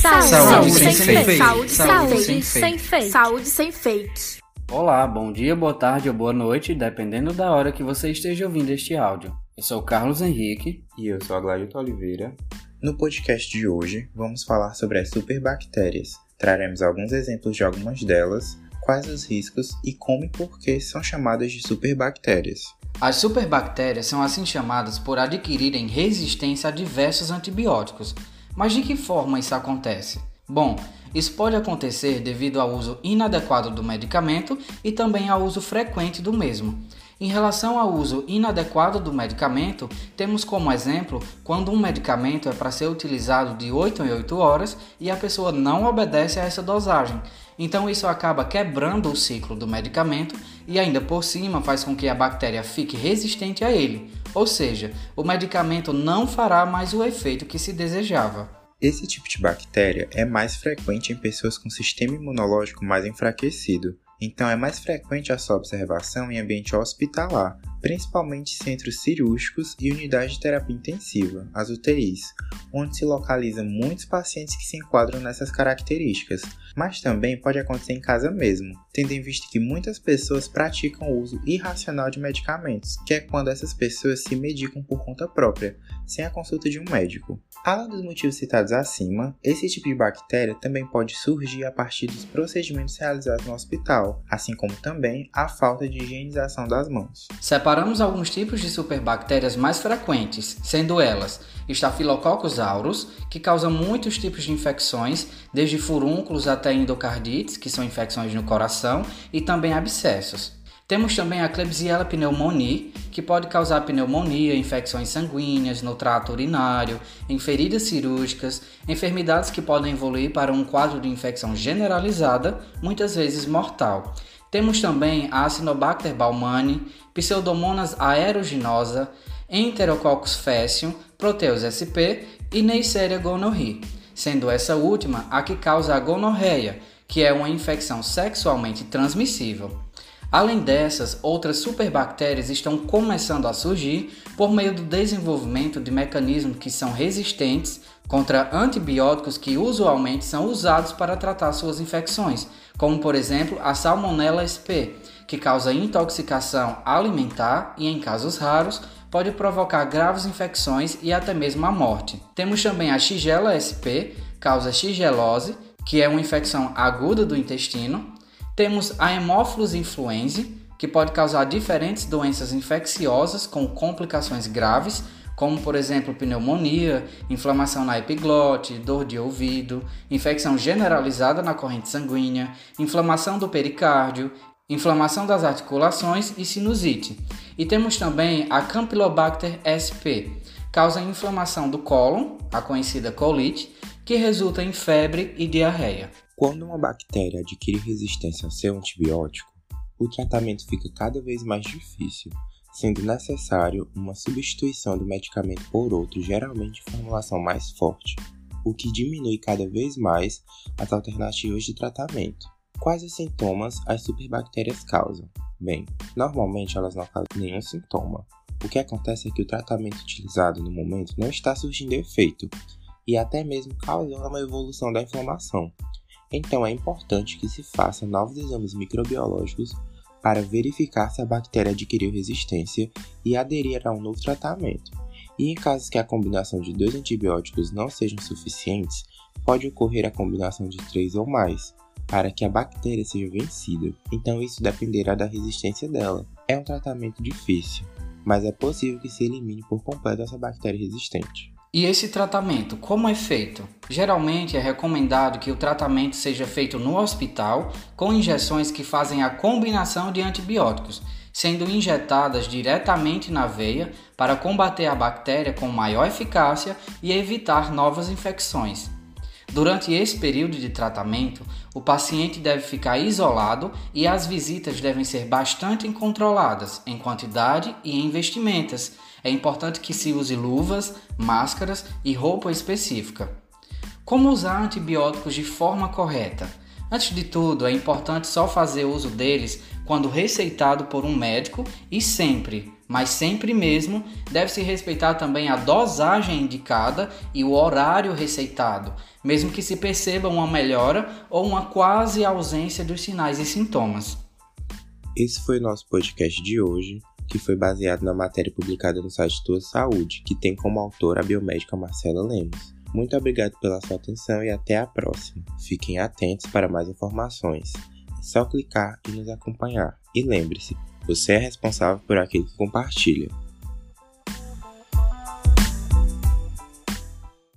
Saúde, Saúde sem, sem fake. fake. Saúde, Saúde sem, sem fake. fake. Saúde sem fakes. Olá, bom dia, boa tarde ou boa noite, dependendo da hora que você esteja ouvindo este áudio. Eu sou o Carlos Henrique. E eu sou a Gladito Oliveira. No podcast de hoje, vamos falar sobre as superbactérias. Traremos alguns exemplos de algumas delas, quais os riscos e como e por que são chamadas de superbactérias. As superbactérias são assim chamadas por adquirirem resistência a diversos antibióticos. Mas de que forma isso acontece? Bom, isso pode acontecer devido ao uso inadequado do medicamento e também ao uso frequente do mesmo. Em relação ao uso inadequado do medicamento, temos como exemplo quando um medicamento é para ser utilizado de 8 em 8 horas e a pessoa não obedece a essa dosagem. Então isso acaba quebrando o ciclo do medicamento e ainda por cima faz com que a bactéria fique resistente a ele. Ou seja, o medicamento não fará mais o efeito que se desejava. Esse tipo de bactéria é mais frequente em pessoas com sistema imunológico mais enfraquecido, então é mais frequente a sua observação em ambiente hospitalar, principalmente centros cirúrgicos e unidades de terapia intensiva, as UTIs, onde se localizam muitos pacientes que se enquadram nessas características, mas também pode acontecer em casa mesmo, tendo em vista que muitas pessoas praticam o uso irracional de medicamentos, que é quando essas pessoas se medicam por conta própria, sem a consulta de um médico. Além dos motivos citados acima, esse tipo de bactéria também pode surgir a partir dos procedimentos realizados no hospital, assim como também a falta de higienização das mãos. Separamos alguns tipos de superbactérias mais frequentes, sendo elas Staphylococcus aureus, que causam muitos tipos de infecções, desde furúnculos até endocardites, que são infecções no coração, e também abscessos. Temos também a Klebsiella pneumoniae, que pode causar pneumonia, infecções sanguíneas no trato urinário, em feridas cirúrgicas, enfermidades que podem evoluir para um quadro de infecção generalizada, muitas vezes mortal. Temos também a Acinobacter baumannii, Pseudomonas aeruginosa, Enterococcus faecium, Proteus sp e Neisseria gonorrhoeae, sendo essa última a que causa a gonorreia, que é uma infecção sexualmente transmissível. Além dessas, outras superbactérias estão começando a surgir por meio do desenvolvimento de mecanismos que são resistentes contra antibióticos que usualmente são usados para tratar suas infecções, como por exemplo a Salmonella sp, que causa intoxicação alimentar e, em casos raros, pode provocar graves infecções e até mesmo a morte. Temos também a Shigella sp, causa shigelose, que é uma infecção aguda do intestino, temos a Haemophilus influenzae, que pode causar diferentes doenças infecciosas com complicações graves, como por exemplo pneumonia, inflamação na epiglote, dor de ouvido, infecção generalizada na corrente sanguínea, inflamação do pericárdio, inflamação das articulações e sinusite. E temos também a Campylobacter sp, causa inflamação do cólon, a conhecida colite, que resulta em febre e diarreia. Quando uma bactéria adquire resistência ao seu antibiótico, o tratamento fica cada vez mais difícil, sendo necessário uma substituição do medicamento por outro, geralmente de formulação mais forte, o que diminui cada vez mais as alternativas de tratamento. Quais os sintomas as superbactérias causam? Bem, normalmente elas não causam nenhum sintoma. O que acontece é que o tratamento utilizado no momento não está surgindo efeito e até mesmo causando uma evolução da inflamação. Então é importante que se faça novos exames microbiológicos para verificar se a bactéria adquiriu resistência e aderir a um novo tratamento. E em casos que a combinação de dois antibióticos não sejam suficientes, pode ocorrer a combinação de três ou mais, para que a bactéria seja vencida. Então isso dependerá da resistência dela. É um tratamento difícil, mas é possível que se elimine por completo essa bactéria resistente. E esse tratamento, como é feito? Geralmente é recomendado que o tratamento seja feito no hospital com injeções que fazem a combinação de antibióticos, sendo injetadas diretamente na veia para combater a bactéria com maior eficácia e evitar novas infecções. Durante esse período de tratamento, o paciente deve ficar isolado e as visitas devem ser bastante controladas em quantidade e em vestimentas. É importante que se use luvas, máscaras e roupa específica. Como usar antibióticos de forma correta? Antes de tudo, é importante só fazer uso deles quando receitado por um médico e sempre, mas sempre mesmo deve-se respeitar também a dosagem indicada e o horário receitado, mesmo que se perceba uma melhora ou uma quase ausência dos sinais e sintomas. Esse foi o nosso podcast de hoje, que foi baseado na matéria publicada no site Tua Saúde, que tem como autora a biomédica Marcela Lemos. Muito obrigado pela sua atenção e até a próxima. Fiquem atentos para mais informações. É só clicar e nos acompanhar. E lembre-se, você é responsável por aquilo que compartilha.